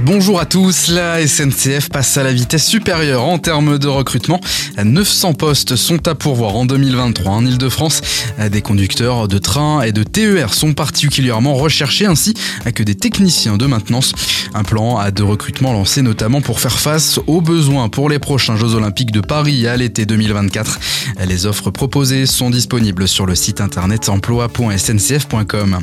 Bonjour à tous, la SNCF passe à la vitesse supérieure en termes de recrutement. 900 postes sont à pourvoir en 2023 en Ile-de-France. Des conducteurs de train et de TER sont particulièrement recherchés ainsi que des techniciens de maintenance. Un plan de recrutement lancé notamment pour faire face aux besoins pour les prochains Jeux Olympiques de Paris à l'été 2024. Les offres proposées sont disponibles sur le site internet emploi.sncf.com.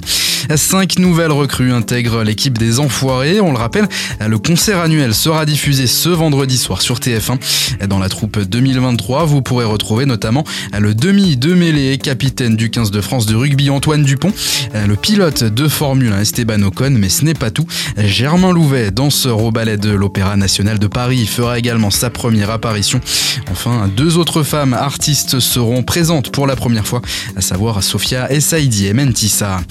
Cinq nouvelles recrues intègrent l'équipe des Enfoirés. On le rappelle, le concert annuel sera diffusé ce vendredi soir sur TF1. Dans la troupe 2023, vous pourrez retrouver notamment le demi de mêlée capitaine du 15 de France de rugby Antoine Dupont, le pilote de Formule 1 Esteban Ocon, mais ce n'est pas tout. Germain Louvet, danseur au ballet de l'Opéra National de Paris, fera également sa première apparition. Enfin, deux autres femmes artistes seront présentes pour la première fois, à savoir Sofia Essaidi et Mentissa.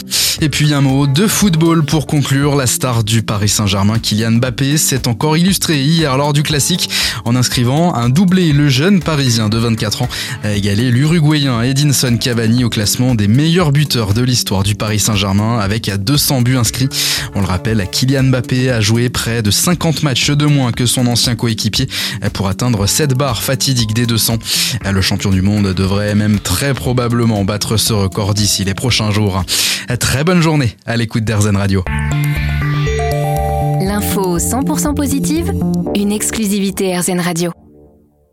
Et puis un mot de football pour conclure. La star du Paris Saint-Germain, Kylian Mbappé, s'est encore illustré hier lors du classique en inscrivant un doublé. Le jeune Parisien de 24 ans a égalé l'Uruguayen Edinson Cavani au classement des meilleurs buteurs de l'histoire du Paris Saint-Germain avec 200 buts inscrits. On le rappelle, Kylian Mbappé a joué près de 50 matchs de moins que son ancien coéquipier pour atteindre cette barre fatidique des 200. Le champion du monde devrait même très probablement battre ce record d'ici les prochains jours. Très bonne journée à l'écoute d'Airzen Radio. L'info 100% positive, une exclusivité Airzen Radio.